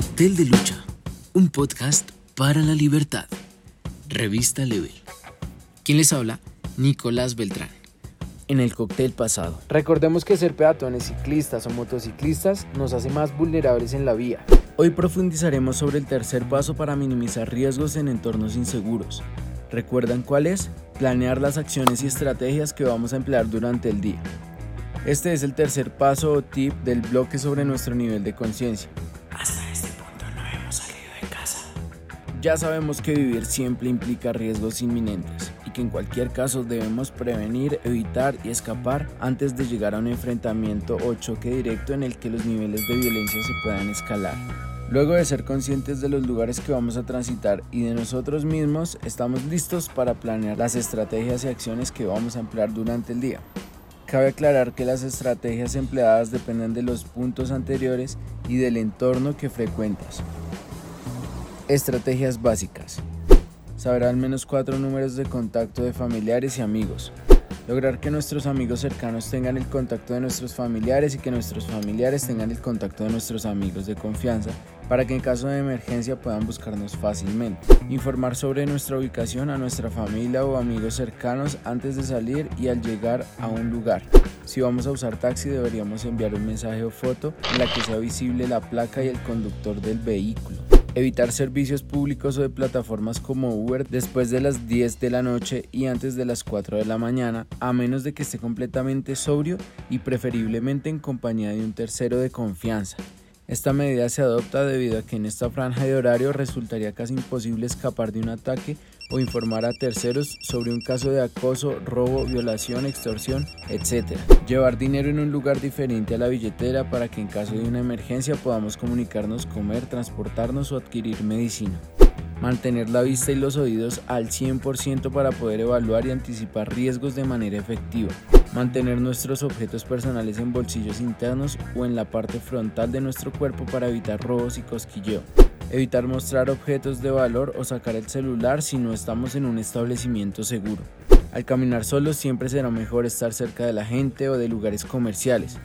Cóctel de Lucha, un podcast para la libertad. Revista Level. ¿Quién les habla? Nicolás Beltrán. En el cóctel pasado. Recordemos que ser peatones, ciclistas o motociclistas nos hace más vulnerables en la vía. Hoy profundizaremos sobre el tercer paso para minimizar riesgos en entornos inseguros. ¿Recuerdan cuál es? Planear las acciones y estrategias que vamos a emplear durante el día. Este es el tercer paso o tip del bloque sobre nuestro nivel de conciencia. Ya sabemos que vivir siempre implica riesgos inminentes y que en cualquier caso debemos prevenir, evitar y escapar antes de llegar a un enfrentamiento o choque directo en el que los niveles de violencia se puedan escalar. Luego de ser conscientes de los lugares que vamos a transitar y de nosotros mismos, estamos listos para planear las estrategias y acciones que vamos a emplear durante el día. Cabe aclarar que las estrategias empleadas dependen de los puntos anteriores y del entorno que frecuentas. Estrategias básicas. Saber al menos cuatro números de contacto de familiares y amigos. Lograr que nuestros amigos cercanos tengan el contacto de nuestros familiares y que nuestros familiares tengan el contacto de nuestros amigos de confianza para que en caso de emergencia puedan buscarnos fácilmente. Informar sobre nuestra ubicación a nuestra familia o amigos cercanos antes de salir y al llegar a un lugar. Si vamos a usar taxi deberíamos enviar un mensaje o foto en la que sea visible la placa y el conductor del vehículo. Evitar servicios públicos o de plataformas como Uber después de las 10 de la noche y antes de las 4 de la mañana, a menos de que esté completamente sobrio y preferiblemente en compañía de un tercero de confianza. Esta medida se adopta debido a que en esta franja de horario resultaría casi imposible escapar de un ataque o informar a terceros sobre un caso de acoso, robo, violación, extorsión, etc. Llevar dinero en un lugar diferente a la billetera para que en caso de una emergencia podamos comunicarnos, comer, transportarnos o adquirir medicina. Mantener la vista y los oídos al 100% para poder evaluar y anticipar riesgos de manera efectiva. Mantener nuestros objetos personales en bolsillos internos o en la parte frontal de nuestro cuerpo para evitar robos y cosquilleo. Evitar mostrar objetos de valor o sacar el celular si no estamos en un establecimiento seguro. Al caminar solos siempre será mejor estar cerca de la gente o de lugares comerciales.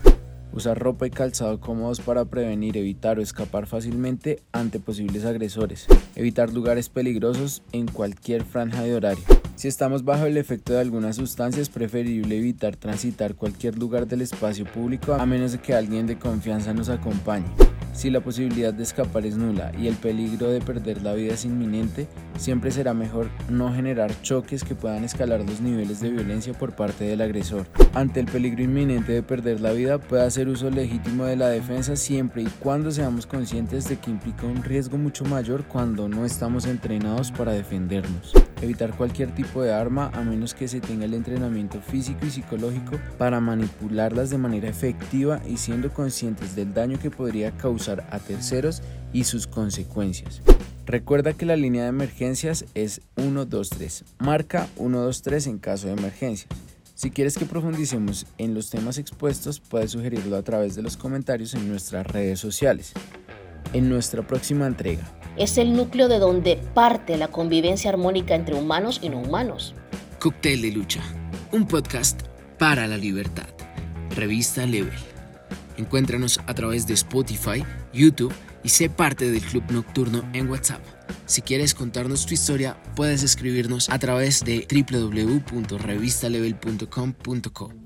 Usar ropa y calzado cómodos para prevenir, evitar o escapar fácilmente ante posibles agresores. Evitar lugares peligrosos en cualquier franja de horario. Si estamos bajo el efecto de alguna sustancia es preferible evitar transitar cualquier lugar del espacio público a menos de que alguien de confianza nos acompañe. Si la posibilidad de escapar es nula y el peligro de perder la vida es inminente, siempre será mejor no generar choques que puedan escalar los niveles de violencia por parte del agresor. Ante el peligro inminente de perder la vida, puede hacer uso legítimo de la defensa siempre y cuando seamos conscientes de que implica un riesgo mucho mayor cuando no estamos entrenados para defendernos. Evitar cualquier tipo de arma a menos que se tenga el entrenamiento físico y psicológico para manipularlas de manera efectiva y siendo conscientes del daño que podría causar a terceros y sus consecuencias. Recuerda que la línea de emergencias es 123. Marca 123 en caso de emergencias. Si quieres que profundicemos en los temas expuestos, puedes sugerirlo a través de los comentarios en nuestras redes sociales. En nuestra próxima entrega, es el núcleo de donde parte la convivencia armónica entre humanos y no humanos. Cóctel de Lucha, un podcast para la libertad. Revista Level. Encuéntranos a través de Spotify, YouTube y sé parte del Club Nocturno en WhatsApp. Si quieres contarnos tu historia, puedes escribirnos a través de www.revistalevel.com.co.